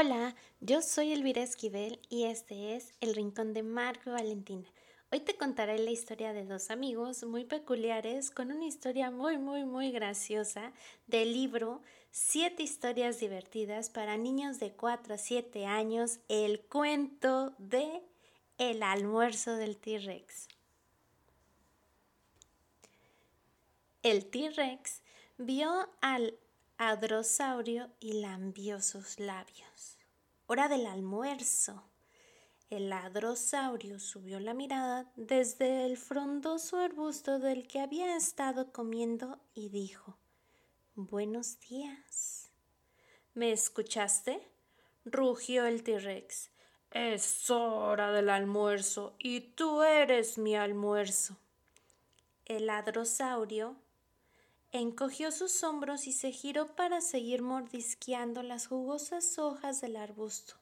Hola, yo soy Elvira Esquivel y este es El Rincón de Marco Valentina. Hoy te contaré la historia de dos amigos muy peculiares con una historia muy, muy, muy graciosa del libro Siete historias divertidas para niños de 4 a 7 años, el cuento de El almuerzo del T-Rex. El T-Rex vio al adrosaurio y lambió sus labios. Hora del almuerzo. El adrosaurio subió la mirada desde el frondoso arbusto del que había estado comiendo y dijo Buenos días. ¿Me escuchaste? rugió el T-Rex. Es hora del almuerzo y tú eres mi almuerzo. El adrosaurio Encogió sus hombros y se giró para seguir mordisqueando las jugosas hojas del arbusto.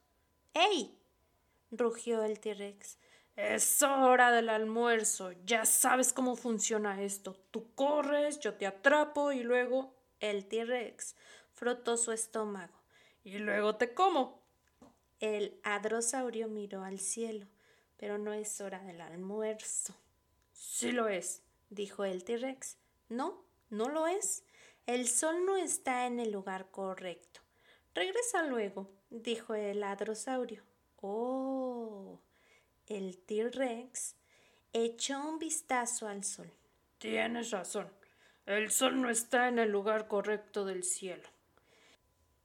¡Ey! rugió el T-Rex. Es hora del almuerzo. Ya sabes cómo funciona esto. Tú corres, yo te atrapo y luego el T-Rex frotó su estómago. Y luego te como. El adrosaurio miró al cielo, pero no es hora del almuerzo. Sí lo es, dijo el T-Rex. No, ¿No lo es? El sol no está en el lugar correcto. Regresa luego, dijo el adrosaurio. Oh. El T-Rex echó un vistazo al sol. Tienes razón. El sol no está en el lugar correcto del cielo.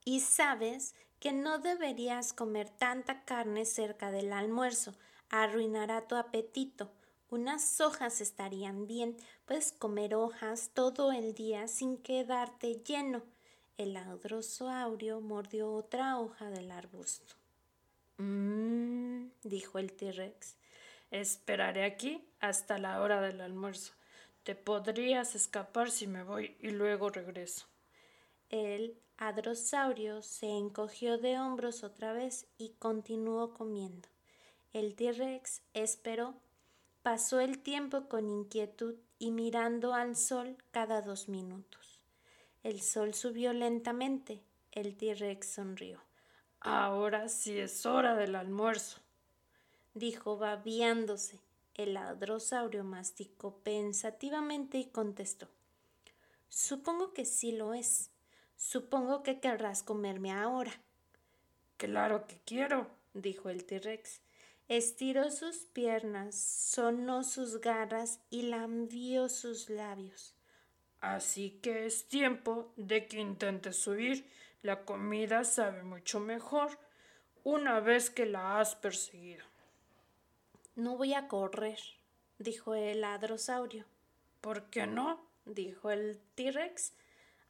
Y sabes que no deberías comer tanta carne cerca del almuerzo. Arruinará tu apetito. Unas hojas estarían bien, puedes comer hojas todo el día sin quedarte lleno. El adrosaurio mordió otra hoja del arbusto. Mmm, dijo el T-Rex. Esperaré aquí hasta la hora del almuerzo. Te podrías escapar si me voy y luego regreso. El adrosaurio se encogió de hombros otra vez y continuó comiendo. El T-Rex esperó Pasó el tiempo con inquietud y mirando al sol cada dos minutos. El sol subió lentamente. El T-Rex sonrió. Ahora sí es hora del almuerzo, dijo babiándose. El adrosaurio masticó pensativamente y contestó. Supongo que sí lo es. Supongo que querrás comerme ahora. Claro que quiero, dijo el T-Rex. Estiró sus piernas, sonó sus garras y lambió sus labios. Así que es tiempo de que intentes subir. La comida sabe mucho mejor una vez que la has perseguido. No voy a correr, dijo el adrosaurio. ¿Por qué no? dijo el T-Rex.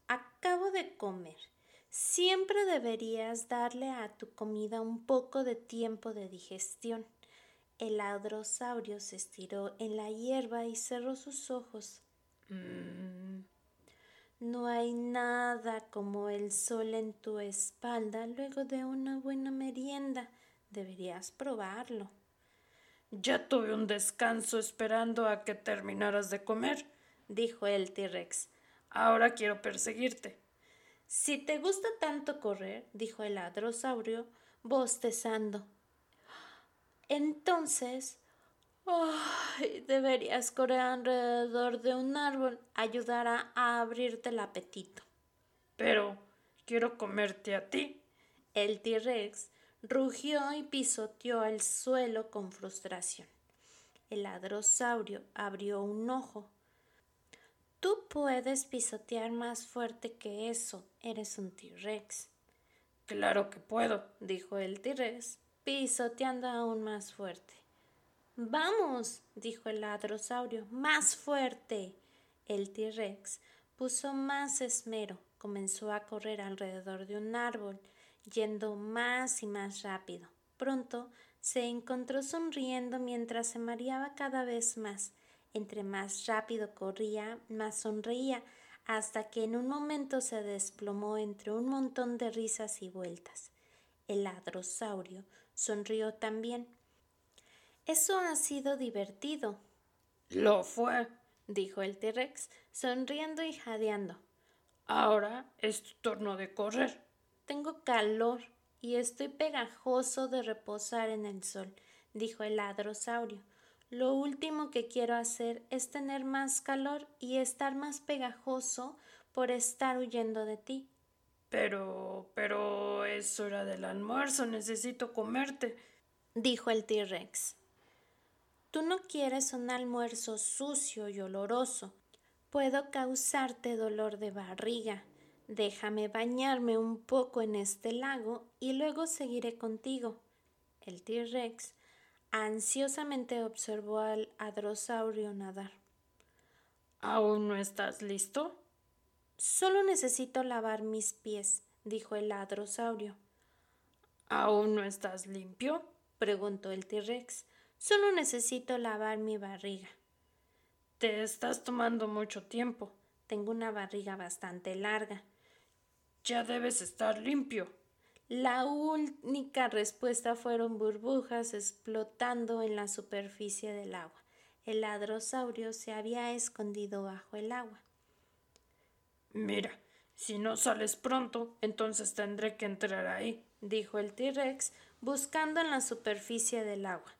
Acabo de comer. Siempre deberías darle a tu comida un poco de tiempo de digestión. El adrosaurio se estiró en la hierba y cerró sus ojos. Mm. No hay nada como el sol en tu espalda luego de una buena merienda. Deberías probarlo. Ya tuve un descanso esperando a que terminaras de comer, dijo el T-Rex. Ahora quiero perseguirte. Si te gusta tanto correr, dijo el adrosaurio, bostezando. Entonces, deberías correr alrededor de un árbol, ayudará a abrirte el apetito. Pero quiero comerte a ti. El T-Rex rugió y pisoteó el suelo con frustración. El adrosaurio abrió un ojo Tú puedes pisotear más fuerte que eso. Eres un T-Rex. Claro que puedo, dijo el T-Rex, pisoteando aún más fuerte. Vamos, dijo el ladrosaurio, más fuerte. El T-Rex puso más esmero, comenzó a correr alrededor de un árbol, yendo más y más rápido. Pronto se encontró sonriendo mientras se mareaba cada vez más entre más rápido corría, más sonreía, hasta que en un momento se desplomó entre un montón de risas y vueltas. El ladrosaurio sonrió también. Eso ha sido divertido. Lo fue, dijo el T-Rex, sonriendo y jadeando. Ahora es tu turno de correr. Tengo calor. y estoy pegajoso de reposar en el sol, dijo el hadrosaurio. Lo último que quiero hacer es tener más calor y estar más pegajoso por estar huyendo de ti. Pero, pero es hora del almuerzo, necesito comerte, dijo el T-Rex. Tú no quieres un almuerzo sucio y oloroso. Puedo causarte dolor de barriga. Déjame bañarme un poco en este lago y luego seguiré contigo. El T-Rex ansiosamente observó al hadrosaurio nadar. ¿Aún no estás listo? Solo necesito lavar mis pies, dijo el hadrosaurio. ¿Aún no estás limpio? preguntó el T-Rex. Solo necesito lavar mi barriga. Te estás tomando mucho tiempo. Tengo una barriga bastante larga. Ya debes estar limpio. La única respuesta fueron burbujas explotando en la superficie del agua. El ladrosaurio se había escondido bajo el agua. Mira, si no sales pronto, entonces tendré que entrar ahí, dijo el T-Rex, buscando en la superficie del agua.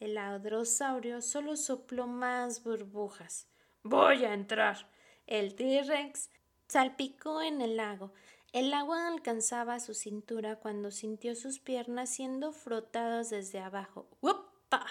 El ladrosaurio solo sopló más burbujas. Voy a entrar. El T-Rex salpicó en el lago el agua alcanzaba su cintura cuando sintió sus piernas siendo frotadas desde abajo. ¡Upa!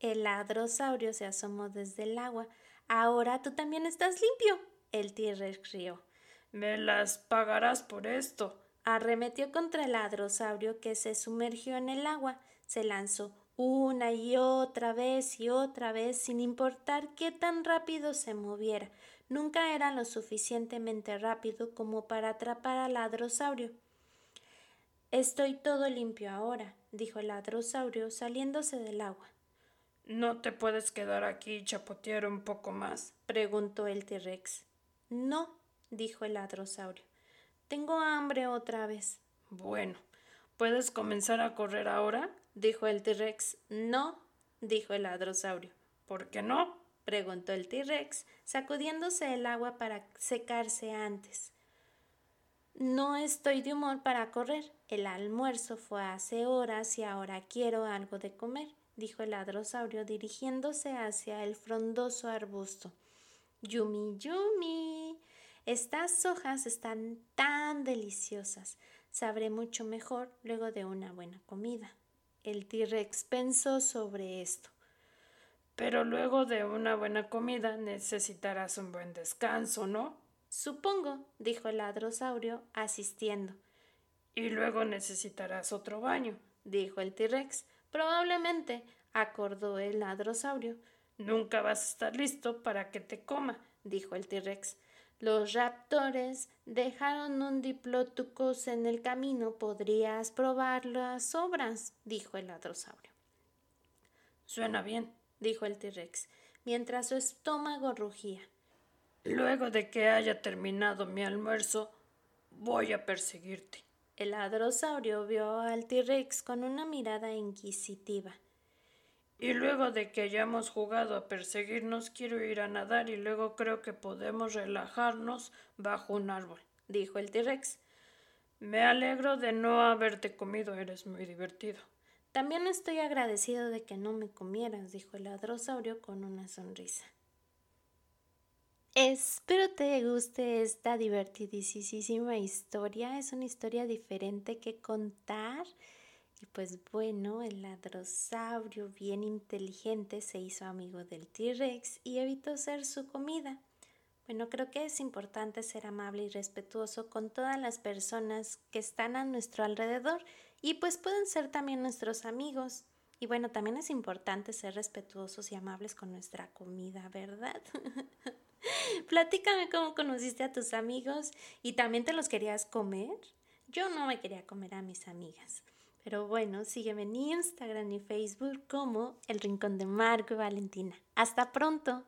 El ladrosaurio se asomó desde el agua. Ahora tú también estás limpio. El T-Rex rió. Me las pagarás por esto. Arremetió contra el ladrosaurio que se sumergió en el agua. Se lanzó una y otra vez y otra vez sin importar qué tan rápido se moviera. Nunca era lo suficientemente rápido como para atrapar al ladrosaurio. Estoy todo limpio ahora, dijo el ladrosaurio saliéndose del agua. ¿No te puedes quedar aquí y chapotear un poco más? preguntó el T-Rex. No, dijo el ladrosaurio. Tengo hambre otra vez. Bueno, ¿puedes comenzar a correr ahora? dijo el T-Rex. No, dijo el ladrosaurio. ¿Por qué no? Preguntó el T-Rex, sacudiéndose el agua para secarse antes. No estoy de humor para correr. El almuerzo fue hace horas y ahora quiero algo de comer, dijo el ladrosaurio dirigiéndose hacia el frondoso arbusto. Yumi, yumi. Estas hojas están tan deliciosas. Sabré mucho mejor luego de una buena comida. El T-Rex pensó sobre esto. Pero luego de una buena comida necesitarás un buen descanso, ¿no? Supongo, dijo el ladrosaurio, asistiendo. Y luego necesitarás otro baño, dijo el T-Rex. Probablemente, acordó el ladrosaurio. Nunca vas a estar listo para que te coma, dijo el T-Rex. Los raptores dejaron un diplodocus en el camino. Podrías probar las sobras, dijo el ladrosaurio. Suena bien, dijo el T-Rex, mientras su estómago rugía. Luego de que haya terminado mi almuerzo, voy a perseguirte. El ladrosaurio vio al T-Rex con una mirada inquisitiva. Y luego de que hayamos jugado a perseguirnos, quiero ir a nadar y luego creo que podemos relajarnos bajo un árbol, dijo el T-Rex. Me alegro de no haberte comido, eres muy divertido. También estoy agradecido de que no me comieras, dijo el ladrosaurio con una sonrisa. Espero te guste esta divertidísima historia. Es una historia diferente que contar. Y pues bueno, el ladrosaurio bien inteligente se hizo amigo del T-Rex y evitó ser su comida. Bueno, creo que es importante ser amable y respetuoso con todas las personas que están a nuestro alrededor y pues pueden ser también nuestros amigos. Y bueno, también es importante ser respetuosos y amables con nuestra comida, ¿verdad? Platícame cómo conociste a tus amigos y también te los querías comer. Yo no me quería comer a mis amigas. Pero bueno, sígueme en Instagram y Facebook como El Rincón de Marco y Valentina. Hasta pronto.